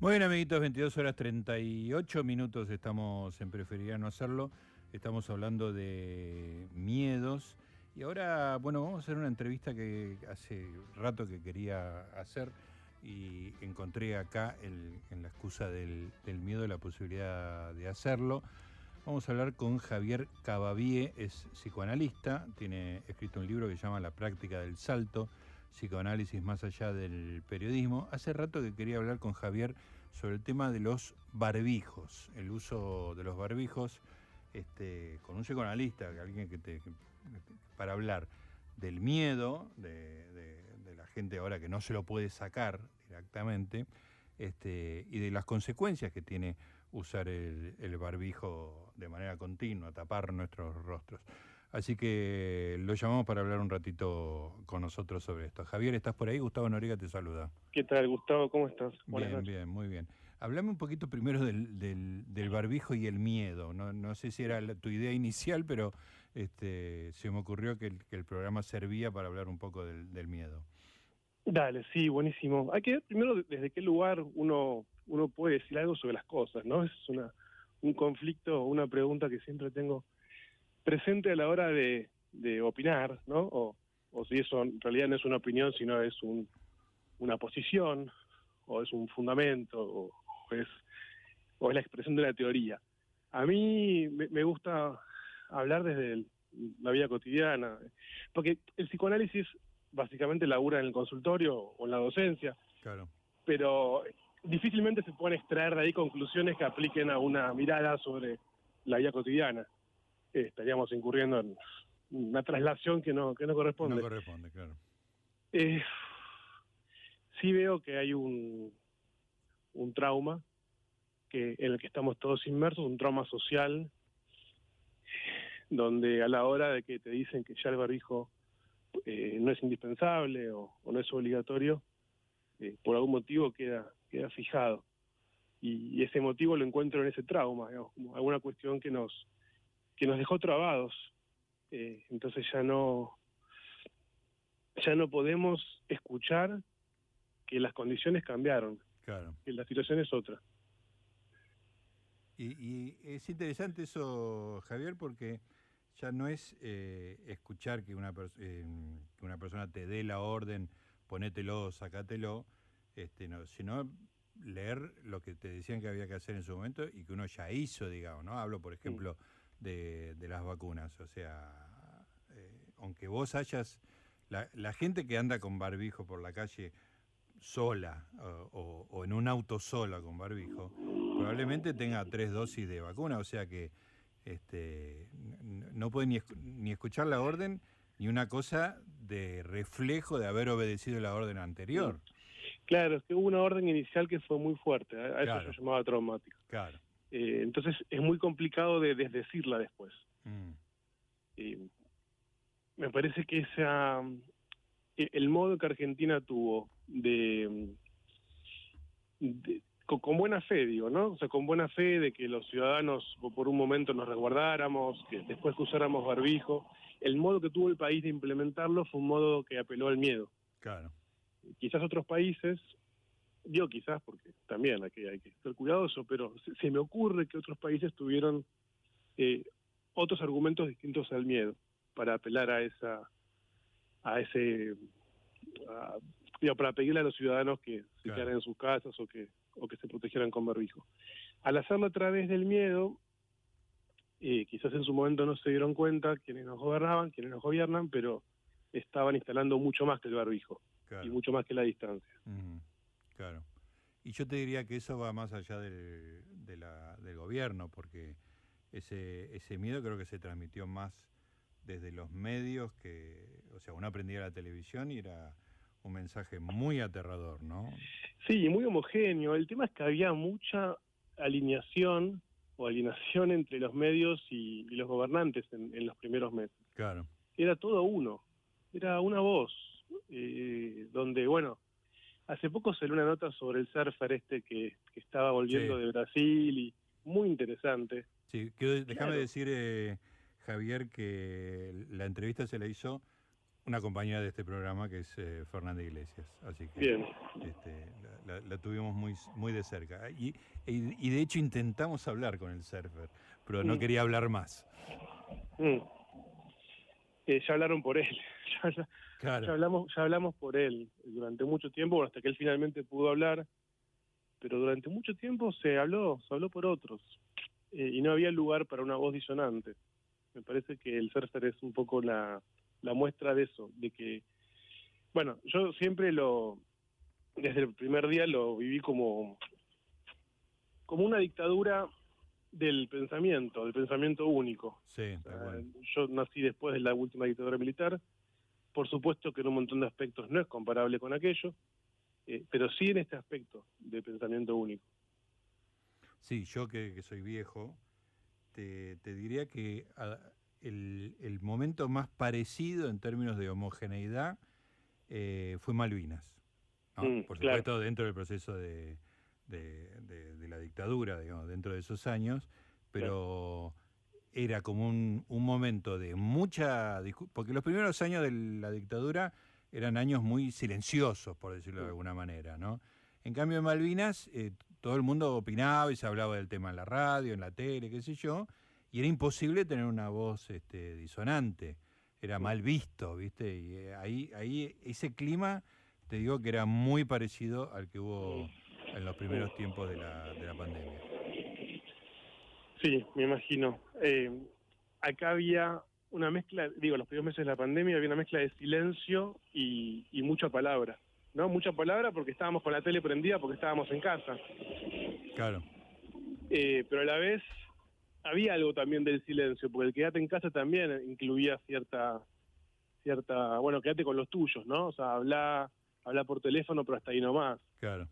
Muy bien, amiguitos, 22 horas 38 minutos estamos en Preferiría no hacerlo. Estamos hablando de miedos. Y ahora, bueno, vamos a hacer una entrevista que hace rato que quería hacer y encontré acá en la excusa del, miedo la posibilidad de hacerlo. Vamos a hablar con Javier Cavavie, es psicoanalista, tiene escrito un libro que se llama La práctica del salto psicoanálisis más allá del periodismo. Hace rato que quería hablar con Javier sobre el tema de los barbijos, el uso de los barbijos, este, con un psicoanalista, alguien que te, para hablar del miedo de, la gente ahora que no se lo puede sacar directamente, este, y de las consecuencias que tiene usar el barbijo de manera continua, tapar nuestros rostros. Así que lo llamamos para hablar un ratito con nosotros sobre esto. Javier, ¿estás por ahí? Gustavo Noriega te saluda. ¿Qué tal, Gustavo? ¿Cómo estás? bien, bien, muy bien. Hablame un poquito primero del, del, barbijo y el miedo. No, no sé si era tu idea inicial, pero este, se me ocurrió que el, que el programa servía para hablar un poco del, del miedo. Dale, sí, buenísimo. Hay que ver primero desde qué lugar uno, uno puede decir algo sobre las cosas, ¿no? Es una, un conflicto, una pregunta que siempre tengo presente a la hora de, opinar, ¿no? O, si eso en realidad no es una opinión, sino es un, una posición, o es un fundamento, o, es, o es la expresión de una teoría. A mí me, gusta hablar desde la vida cotidiana, porque el psicoanálisis básicamente labura en el consultorio o en la docencia, claro. pero difícilmente se pueden extraer de ahí conclusiones que apliquen a una mirada sobre la vida cotidiana estaríamos incurriendo en una traslación que no, que no corresponde. No corresponde, claro. Eh, sí veo que hay un, un trauma que en el que estamos todos inmersos, un trauma social, donde a la hora de que te dicen que ya el barbijo eh, no es indispensable o, no es obligatorio, eh, por algún motivo queda, queda fijado. Y, ese motivo lo encuentro en ese trauma, como alguna cuestión que nos, que nos dejó trabados. Eh, entonces ya no, ya no podemos escuchar que las condiciones cambiaron, claro. que la situación es otra. Y, es interesante eso, Javier, porque ya no es eh, escuchar que una, eh, que una persona te dé la orden, ponételo, sacátelo, este, no, sino leer lo que te decían que había que hacer en su momento y que uno ya hizo, digamos, ¿no? Hablo, por ejemplo, de, las vacunas. O sea, eh, aunque vos hayas, la, gente que anda con barbijo por la calle sola o, en un auto sola con barbijo, probablemente tenga tres dosis de vacuna, o sea que este, no puede ni, ni escuchar la orden ni una cosa de reflejo de haber obedecido la orden anterior. Claro, es que hubo una orden inicial que fue muy fuerte, a eso se llamaba traumático. Claro. Eh, entonces es muy complicado de desdecirla después. Mm. me parece que esa e, el modo que Argentina tuvo de, con, buena fe, digo, ¿no? O sea, con buena fe de que los ciudadanos por un momento nos resguardáramos, que después usáramos barbijo. El modo que tuvo el país de implementarlo fue un modo que apeló al miedo. Claro. Quizás otros países digo quizás porque también hay que, hay que ser cuidadoso, pero se, me ocurre que otros países tuvieron eh, otros argumentos distintos al miedo para apelar a esa, a ese, para pedirle a los ciudadanos que se quedaran en sus casas o que, o que se protegieran con barbijo. Al hacerlo a través del miedo, eh, quizás en su momento no se dieron cuenta quienes nos gobernaban, quienes nos gobiernan, pero estaban instalando mucho más que el barbijo y mucho más que la distancia. Claro. Y yo te diría que eso va más allá del, del gobierno, porque ese, ese miedo creo que se transmitió más desde los medios, que, o sea, uno aprendía la televisión y era un mensaje muy aterrador, ¿no? Sí, muy homogéneo. El tema es que había mucha alineación o alienación entre los medios y, los gobernantes en, los primeros meses. Claro. Era todo uno, era una voz, eh, donde, bueno, Hace poco salió una nota sobre el surfer este que, estaba volviendo de Brasil y muy interesante. Sí, déjame decir, eh, Javier, que la entrevista se la hizo una compañera de este programa que es eh, Fernanda Iglesias. Así que Bien. este, la, la- la tuvimos muy, muy de cerca. Y, y- y de hecho intentamos hablar con el surfer, pero no Mm. quería hablar más. Mm. Eh, ya hablaron por él. ya, ya- ya hablamos, ya hablamos por él durante mucho tiempo, bueno, hasta que él finalmente pudo hablar. Pero durante mucho tiempo se habló, se habló por otros. Eh, y no había lugar para una voz disonante. Me parece que el surfer es un poco la, la muestra de eso, de que, bueno, yo siempre lo, desde el primer día lo viví como, como una dictadura del pensamiento, del pensamiento único. Sí, O tal sea, cual. yo nací después de la última dictadura militar. Por supuesto que en un montón de aspectos no es comparable con aquello, eh, pero sí en este aspecto de pensamiento único. Sí, yo que, que soy viejo, te, te diría que a- el, el momento más parecido en términos de homogeneidad eh, fue Malvinas. ¿no? Mm, Por claro. supuesto, dentro del proceso de, de- de- de la dictadura, digamos, dentro de esos años, pero era como un, un momento de mucha discu- porque los primeros años de la dictadura eran años muy silenciosos, por decirlo de alguna manera, ¿no? En cambio, en Malvinas, eh, todo el mundo opinaba y se hablaba del tema en la radio, en la tele, qué sé yo, y era imposible tener una voz este, disonante. Era mal visto, ¿viste? Y eh, ahí, ahí ese clima, te digo que era muy parecido al que hubo en los primeros tiempos de la, de la pandemia. Sí, me imagino. Eh, acá había una mezcla, digo, los primeros meses de la pandemia había una mezcla de silencio y, y mucha palabra. ¿No? Mucha palabra porque estábamos con la tele prendida, porque estábamos en casa. Claro, Eh, pero a la vez había algo también del silencio, porque el quedate en casa también incluía cierta, cierta, bueno, quédate con los tuyos, ¿no? O sea, habla, habla por teléfono, pero hasta ahí nomás. claro.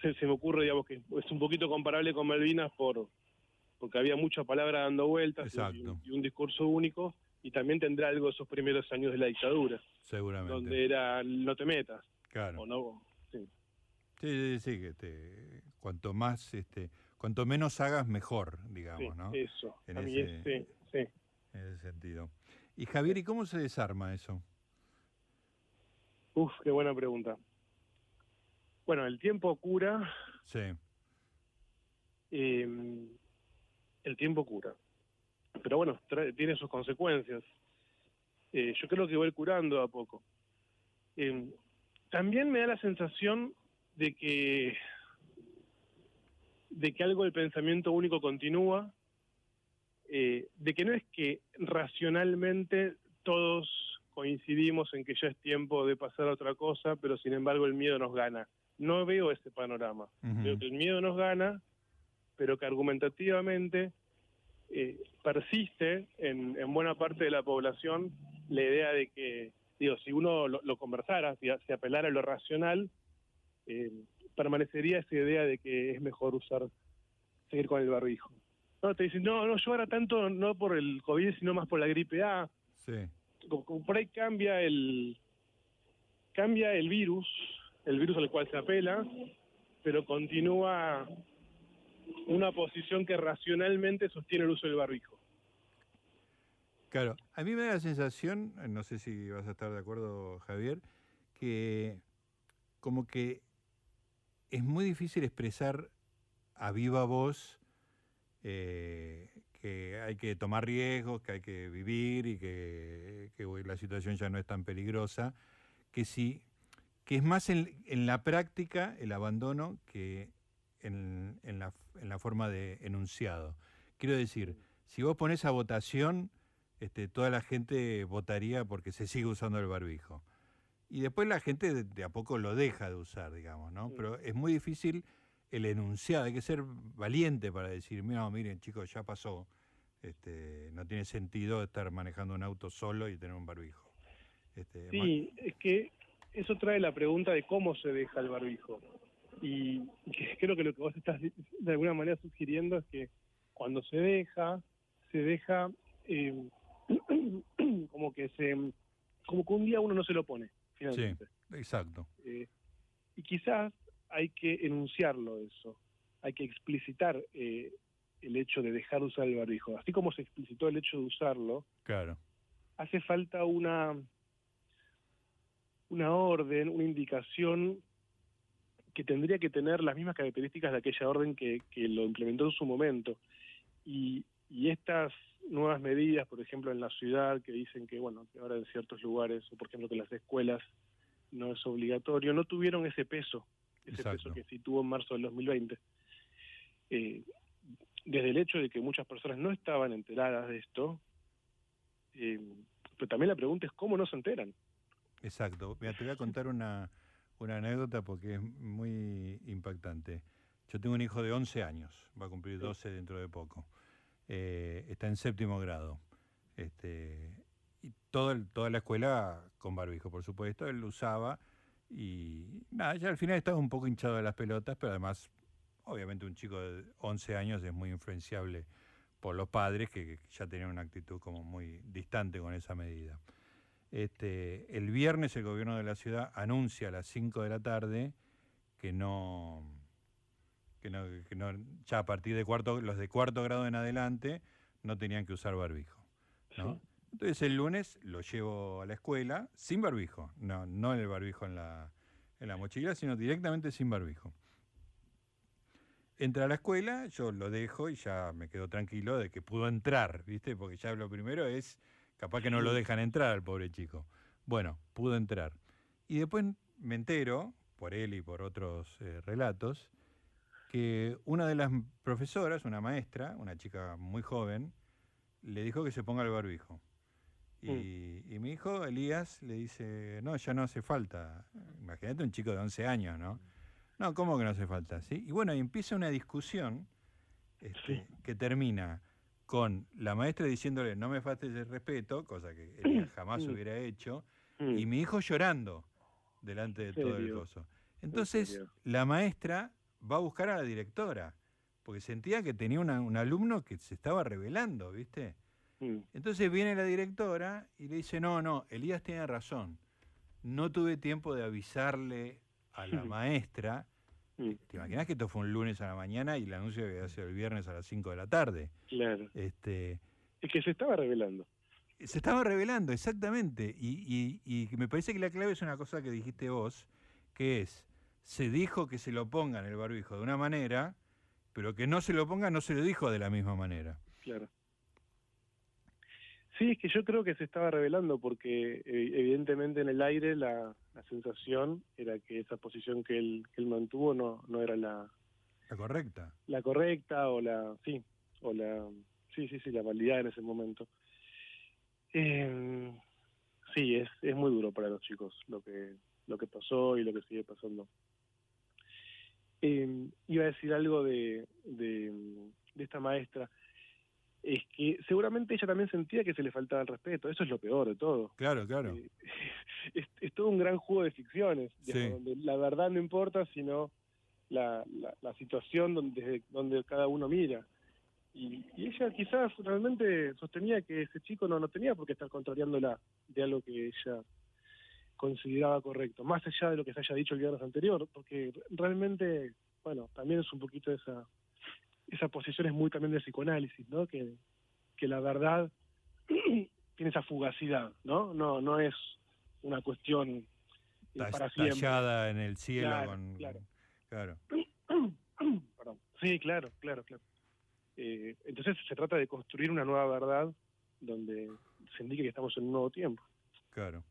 Se, se me ocurre, digamos, que es un poquito comparable con Malvinas por porque había mucha palabra dando vueltas y- un discurso único, y también tendrá algo de esos primeros años de la dictadura, Seguramente. donde era no te metas, Claro. o no, sí. Sí, sí, sí, que te, cuanto más, este, cuanto menos hagas, mejor, digamos, sí, ¿no? eso. En a mí ese- es, sí, sí. En ese sentido. Y Javier, ¿y cómo se desarma eso? Uf, qué buena pregunta. Bueno, el tiempo cura, Sí, eh, el tiempo cura. Pero bueno, trae- tiene sus consecuencias. Eh, yo creo que voy curando a poco. Eh, también me da la sensación de que de que algo del pensamiento único continúa, eh, de que no es que racionalmente todos coincidimos en que ya es tiempo de pasar a otra cosa, pero sin embargo el miedo nos gana. No veo ese panorama. Veo que el miedo nos gana, pero que argumentativamente eh, persiste en, en buena parte de la población la idea de que, digo, si uno lo, lo conversara, si, si apelara a lo racional, eh, permanecería esa idea de que es mejor usar, seguir con el barbijo. No, te dicen, no, no, yo ahora tanto no por el COVID, sino más por la gripe A. sí, Como, como por ahí cambia el, cambia el virus, el virus al cual se apela, pero continúa una posición que racionalmente sostiene el uso del barbijo. claro. A mí me da la sensación, no sé si vas a estar de acuerdo, Javier, que como que es muy difícil expresar a viva voz eh, que hay que tomar riesgos, que hay que vivir y que, que la situación ya no es tan peligrosa, que si que es más en, en la práctica el abandono que en, en la, en la forma de enunciado. Quiero decir, si vos pones a votación, este, toda la gente votaría porque se sigue usando el barbijo. Y después la gente de, de a poco lo deja de usar, digamos, ¿no? Pero es muy difícil el enunciado, hay que ser valiente para decir, no, miren chicos, ya pasó, este, no tiene sentido estar manejando un auto solo y tener un barbijo. Este, Sí, es que eso trae la pregunta de cómo se deja el barbijo. Y creo que lo que vos estás de alguna manera sugiriendo es que cuando se deja, se deja eh, como que se como que un día uno no se lo pone, finalmente. exacto. Eh, y quizás hay que enunciarlo eso, hay que explicitar eh, el hecho de dejar de usar el barbijo. Así como se explicitó el hecho de usarlo, Claro, hace falta una, una orden, una indicación que tendría que tener las mismas características de aquella orden que, que lo implementó en su momento. Y, y estas nuevas medidas, por ejemplo, en la ciudad, que dicen que, bueno, que ahora en ciertos lugares, o por ejemplo que las escuelas no es obligatorio, no tuvieron ese peso, ese peso que sí tuvo en marzo del 2020. Eh, desde el hecho de que muchas personas no estaban enteradas de esto, eh, pero también la pregunta es cómo no se enteran. Exacto. Mira, te voy a contar una, una anécdota porque es muy impactante. Yo tengo un hijo de 11 años, va a cumplir 12 dentro de poco. Eh, está en séptimo grado. Este, y todo toda la escuela con barbijo, por supuesto, él lo usaba y nada, ya al final estaba un poco hinchado de las pelotas, pero además, obviamente un chico de 11 años es muy influenciable por los padres que, ya tenían una actitud como muy distante con esa medida. Este, el viernes el gobierno de la ciudad anuncia a las 5 de la tarde que no, que no, que no ya a partir de cuarto, los de cuarto grado en adelante no tenían que usar barbijo. ¿no? Entonces el lunes lo llevo a la escuela sin barbijo, no, no el barbijo en la, en la mochila, sino directamente sin barbijo. Entra a la escuela, yo lo dejo y ya me quedo tranquilo de que pudo entrar, ¿viste? Porque ya lo primero es, capaz que no lo dejan entrar al pobre chico. Bueno, pudo entrar. Y después me entero, por él y por otros eh, relatos, que una de las profesoras, una maestra, una chica muy joven, le dijo que se ponga el barbijo. Mm. Y, mi hijo, Elías, le dice, no, ya no hace falta. Imagínate un chico de 11 años, ¿no? No, ¿cómo que no hace falta? ¿Sí? Y bueno, empieza una discusión este, que termina con la maestra diciéndole, no me faltes el respeto, cosa que Elías jamás mm. hubiera hecho, mm. y mi hijo llorando delante de todo el gozo. Entonces, la maestra va a buscar a la directora, porque sentía que tenía un alumno que se estaba revelando, ¿viste? Mm. Entonces viene la directora y le dice, no, no, Elías tiene razón. No tuve tiempo de avisarle a la maestra. Mm. ¿Te imaginas que esto fue un lunes a la mañana y el anuncio había sido el viernes a las 5 de la tarde? Claro. Este, es que se estaba revelando. Se estaba revelando, exactamente. Y, y, y me parece que la clave es una cosa que dijiste vos, que es, se dijo que se lo pongan el barbijo de una manera, pero que no se lo ponga no se lo dijo de la misma manera. Claro. Sí, es que yo creo que se estaba revelando porque eh, evidentemente en el aire la, sensación era que esa posición que él, que él mantuvo no, no era la, la correcta. La correcta o la, sí, o la, sí, sí, sí, la validad en ese momento. Eh, sí, es, es muy duro para los chicos lo que, lo que pasó y lo que sigue pasando. Eh, iba a decir algo de, de, de esta maestra es que seguramente ella también sentía que se le faltaba el respeto, eso es lo peor de todo. Claro, claro. Eh, es, todo un gran juego de ficciones, donde la verdad no importa, sino la, la, situación donde, donde cada uno mira. Y, ella quizás realmente sostenía que ese chico no, no tenía por qué estar contrariándola de algo que ella consideraba correcto, más allá de lo que se haya dicho el viernes anterior, porque realmente, bueno, también es un poquito esa esa posición es muy también de psicoanálisis, ¿no? Que, que la verdad tiene esa fugacidad, ¿no? No, no es una cuestión eh, para Tallada en el cielo claro, con... Claro. Sí, claro, claro, claro. Eh, entonces se trata de construir una nueva verdad donde se indique que estamos en un nuevo tiempo. Claro.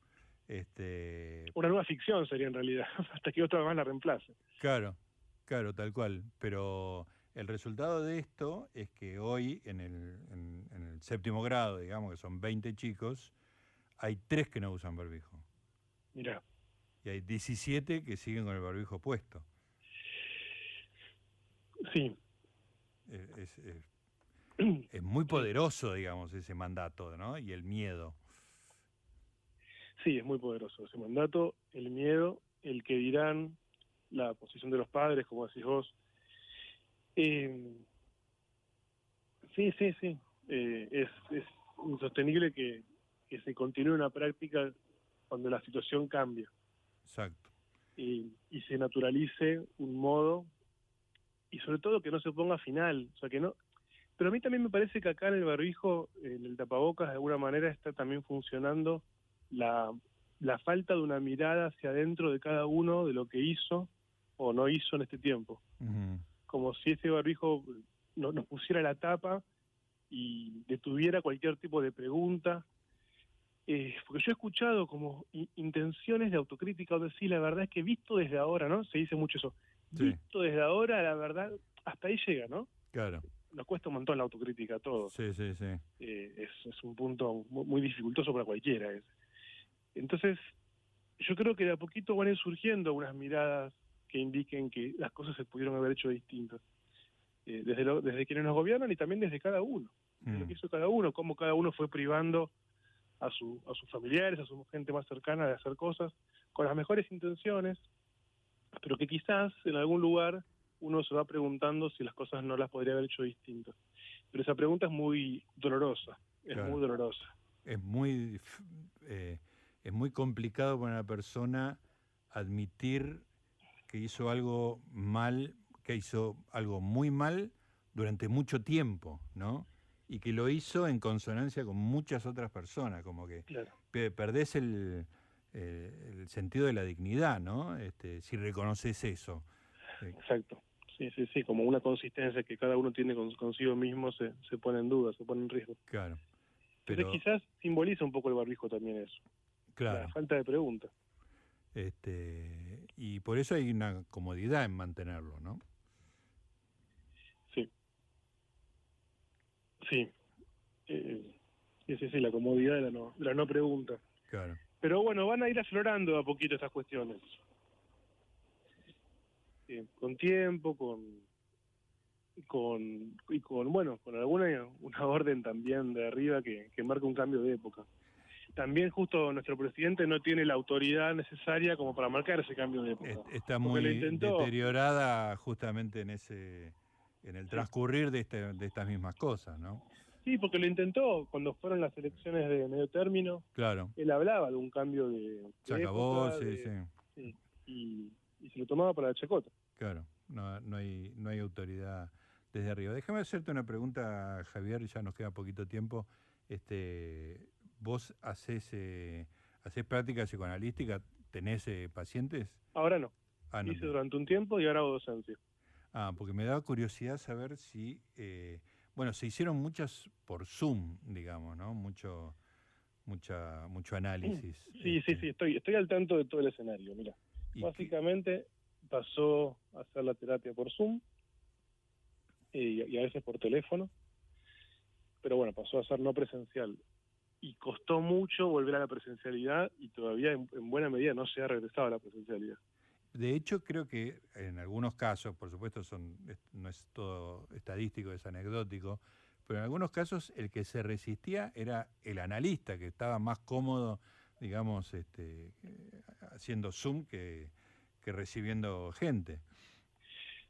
Este... Una nueva ficción sería en realidad, hasta que otra más la reemplace. Claro, claro, tal cual. Pero el resultado de esto es que hoy, en el, en, el séptimo grado, digamos que son 20 chicos, hay tres que no usan barbijo. Mira. Y hay 17 que siguen con el barbijo puesto. Sí. Es, es, muy poderoso, digamos, ese mandato, ¿no? Y el miedo. Sí, es muy poderoso ese mandato, el miedo, el que dirán, la posición de los padres, como decís vos, eh, sí, sí, sí. Eh, es, es insostenible que, se continúe una práctica cuando la situación cambia. Exacto. Y, y se naturalice un modo y sobre todo que no se ponga final, o sea, que no Pero a mí también me parece que acá en el barbijo, en el tapabocas, de alguna manera está también funcionando la, la falta de una mirada hacia adentro de cada uno de lo que hizo o no hizo en este tiempo. Como si ese barbijo no, nos pusiera la tapa y detuviera cualquier tipo de pregunta. Eh, porque yo he escuchado como intenciones de autocrítica o decir, la verdad es que visto desde ahora, ¿no? Se dice mucho eso. Visto desde ahora, la verdad, hasta ahí llega, ¿no? Claro. Nos cuesta un montón la autocrítica a todos. Sí, sí, sí. Eh, es, es, un punto muy, dificultoso para cualquiera. Entonces, yo creo que de a poquito van a ir surgiendo unas miradas que indiquen que las cosas se pudieron haber hecho distintas. Eh, desde, desde quienes nos gobiernan y también desde cada uno. lo que mm. hizo cada uno, cómo cada uno fue privando a, su, a sus familiares, a su gente más cercana de hacer cosas con las mejores intenciones, pero que quizás en algún lugar uno se va preguntando si las cosas no las podría haber hecho distintas. Pero esa pregunta es muy dolorosa, es muy dolorosa. Es muy, eh, es muy complicado para una persona admitir que hizo algo mal, que hizo algo muy mal durante mucho tiempo, ¿no? Y que lo hizo en consonancia con muchas otras personas, como que perdés el, eh, el, sentido de la dignidad, ¿no? Este, si reconoces eso. Exacto. Sí, sí, sí, como una consistencia que cada uno tiene consigo mismo se, se pone en duda, se pone en riesgo. Claro. Pero quizás simboliza un poco el barbijo también eso. Claro. La falta de preguntas. Este, y por eso hay una comodidad en mantenerlo, ¿no? Sí. Sí. Eh, sí, sí, la comodidad de la no, la no pregunta. Claro. Pero bueno, van a ir aflorando a poquito estas cuestiones. con tiempo, con, con y con bueno, con alguna una orden también de arriba que, que marca un cambio de época también justo nuestro presidente no tiene la autoridad necesaria como para marcar ese cambio de época. Está muy deteriorada justamente en ese en el transcurrir de, este, de estas mismas cosas, ¿no? Sí, porque lo intentó cuando fueron las elecciones de medio término. Claro. Él hablaba de un cambio de. Se acabó, sí, sí. y, se lo tomaba para la chacota. Claro, no, no, hay, no hay autoridad desde arriba. Déjame hacerte una pregunta, Javier, ya nos queda poquito tiempo. Este, ¿Vos haces, eh, haces práctica psicoanalística? ¿Tenés eh, pacientes? Ahora no. Ah, Hice durante un tiempo y ahora hago docencia. Ah, porque me da curiosidad saber si... Eh, bueno, se hicieron muchas por Zoom, digamos, ¿no? Mucho mucha mucho análisis. Sí, sí, este. sí, estoy, estoy al tanto de todo el escenario, mira. Básicamente pasó a hacer la terapia por Zoom y, a veces por teléfono, pero bueno, pasó a ser no presencial y costó mucho volver a la presencialidad y todavía en, buena medida no se ha regresado a la presencialidad. De hecho, creo que en algunos casos, por supuesto son, no es todo estadístico, es anecdótico, pero en algunos casos el que se resistía era el analista, que estaba más cómodo, digamos, este, haciendo Zoom que, que recibiendo gente.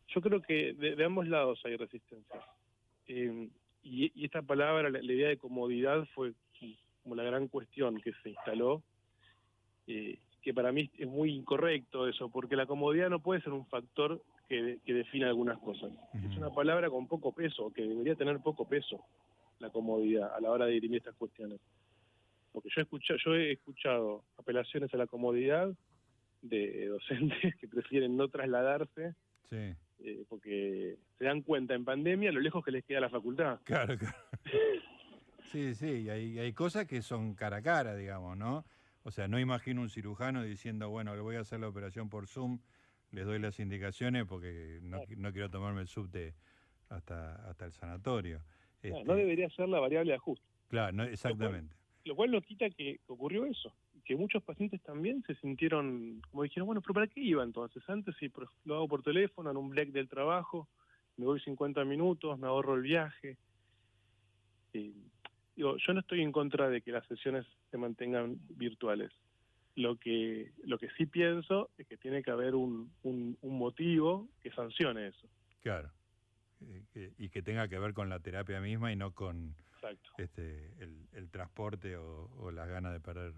Yo creo que de, ambos lados hay resistencia. Eh, y, esta palabra, la, idea de comodidad fue como la gran cuestión que se instaló, eh, que para mí es muy incorrecto eso, porque la comodidad no puede ser un factor que, que define algunas cosas. Es una palabra con poco peso, que debería tener poco peso, la comodidad, a la hora de dirimir estas cuestiones. Porque yo he escuchado, yo he escuchado apelaciones a la comodidad de docentes que prefieren no trasladarse sí. Eh, porque se dan cuenta en pandemia lo lejos que les queda la facultad. Claro, claro. Sí, sí, y hay, hay cosas que son cara a cara, digamos, ¿no? O sea, no imagino un cirujano diciendo, bueno, le voy a hacer la operación por Zoom, les doy las indicaciones porque no, quiero tomarme el subte hasta, hasta el sanatorio. No, este debería ser la variable de ajuste. Claro, no, exactamente. Lo cual, no quita que ocurrió eso, que muchos pacientes también se sintieron, como dijeron, bueno, pero ¿para qué iba entonces? Antes si lo hago por teléfono, en un break del trabajo, me voy 50 minutos, me ahorro el viaje. Y yo no estoy en contra de que las sesiones se mantengan virtuales. Lo que, lo que sí pienso es que tiene que haber un, un, motivo que sancione eso. Claro. Eh, y que tenga que ver con la terapia misma y no con este el, transporte o, o las ganas de perder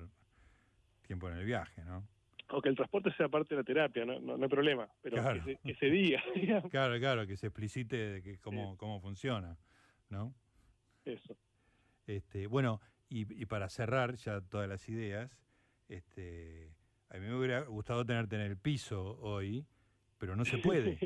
tiempo en el viaje, ¿no? O que el transporte sea parte de la terapia, no, no, hay problema, pero que, se, diga. Claro, claro, que se explicite de que cómo, cómo funciona. ¿no? Eso. Este, bueno, y, y para cerrar ya todas las ideas, este, a mí me hubiera gustado tenerte en el piso hoy, pero no se puede.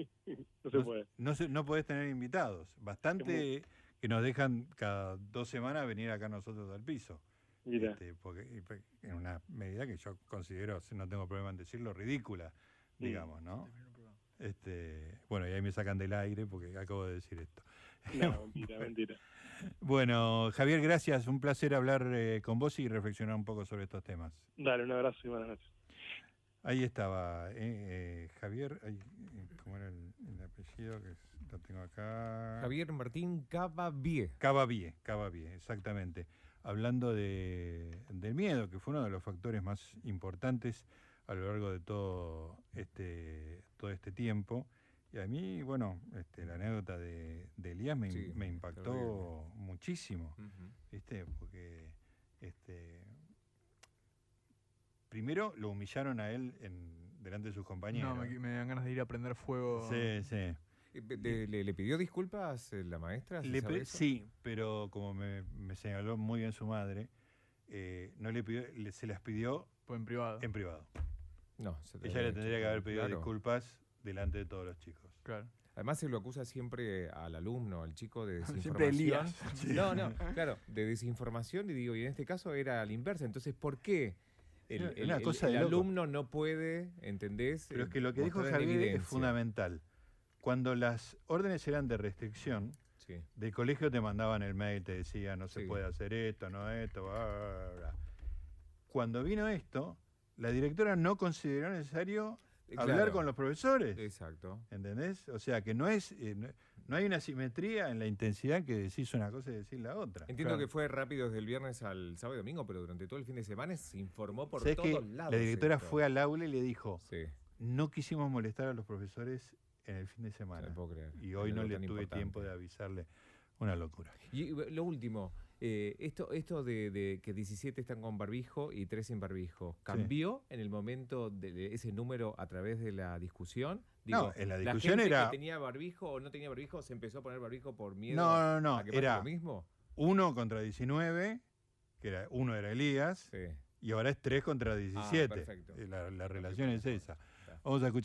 no se puede. No, se- no podés tener invitados. Bastante que nos dejan cada dos semanas venir acá nosotros al piso. Mira, Este, porque, en una medida que yo considero, si no tengo problema en decirlo, ridícula, Sí. digamos, ¿no? Este, bueno, y ahí me sacan del aire porque acabo de decir esto. no, mentira, mentira. Bueno, Javier, gracias. Un placer hablar eh, con vos y reflexionar un poco sobre estos temas. Dale, un abrazo y buenas noches. Ahí estaba eh, eh, Javier, ay, eh, ¿cómo era el, el apellido? Que es- lo tengo acá. Javier Martín Cavavie. Cavavie, Cavavie, exactamente. Hablando de, del miedo, que fue uno de los factores más importantes a lo largo de todo este, todo este tiempo. Y a mí, bueno, este, la anécdota de, de Elías me, Sí, me impactó terrible. muchísimo, ¿viste? Porque este, primero lo humillaron a él en, delante de sus compañeros. No, me, me dan ganas de ir a prender fuego. Sí, sí. Eh, ¿Le, le pidió disculpas eh, la maestra? Sí, pero como me, me señaló muy bien su madre, eh, no le pidió, le- se las pidió Fue en privado. en privado. No, se Ella le tendría que haber pedido claro. disculpas delante de todos los chicos. Claro. Además se lo acusa siempre al alumno, al chico de desinformación. No, no, claro, de desinformación y digo, y en este caso era a la inversa. Entonces, ¿por qué el, Una- el- una el- cosa el alumno no puede, ¿entendés? Pero eh, es que lo que dijo mostrar en Javier es fundamental. Cuando las órdenes eran de restricción, Sí, del colegio te mandaban el mail, te decía no se Sí. puede hacer esto, no esto, bla, bla, bla, bla. Cuando vino esto, la directora no consideró necesario Eh, hablar con los profesores. Exacto. ¿Entendés? O sea que no es eh, no, no hay una simetría en la intensidad que decís una cosa y decís la otra. Entiendo Claro. que fue rápido desde el viernes al sábado y domingo, pero durante todo el fin de semana se informó por ¿Sabés que todos lados. la directora esto. fue al aula y le dijo, Sí, no quisimos molestar a los profesores en el fin de no semana. puedo creer. Y hoy no le tuve importante. tiempo de avisarle. Una locura. Y eh, lo último, eh, esto, esto de, de que 17 están con barbijo y 3 sin barbijo, ¿cambió en el momento de ese número a través de la discusión? No, en la ¿la discusión gente era- que tenía barbijo o no tenía barbijo se empezó a poner barbijo por miedo No, no, no, a que era lo mismo? uno contra 19, que era uno era Elías, Sí. y ahora es 3 contra 17. perfecto. Eh, La, la relación es esa. Vamos a escuchar.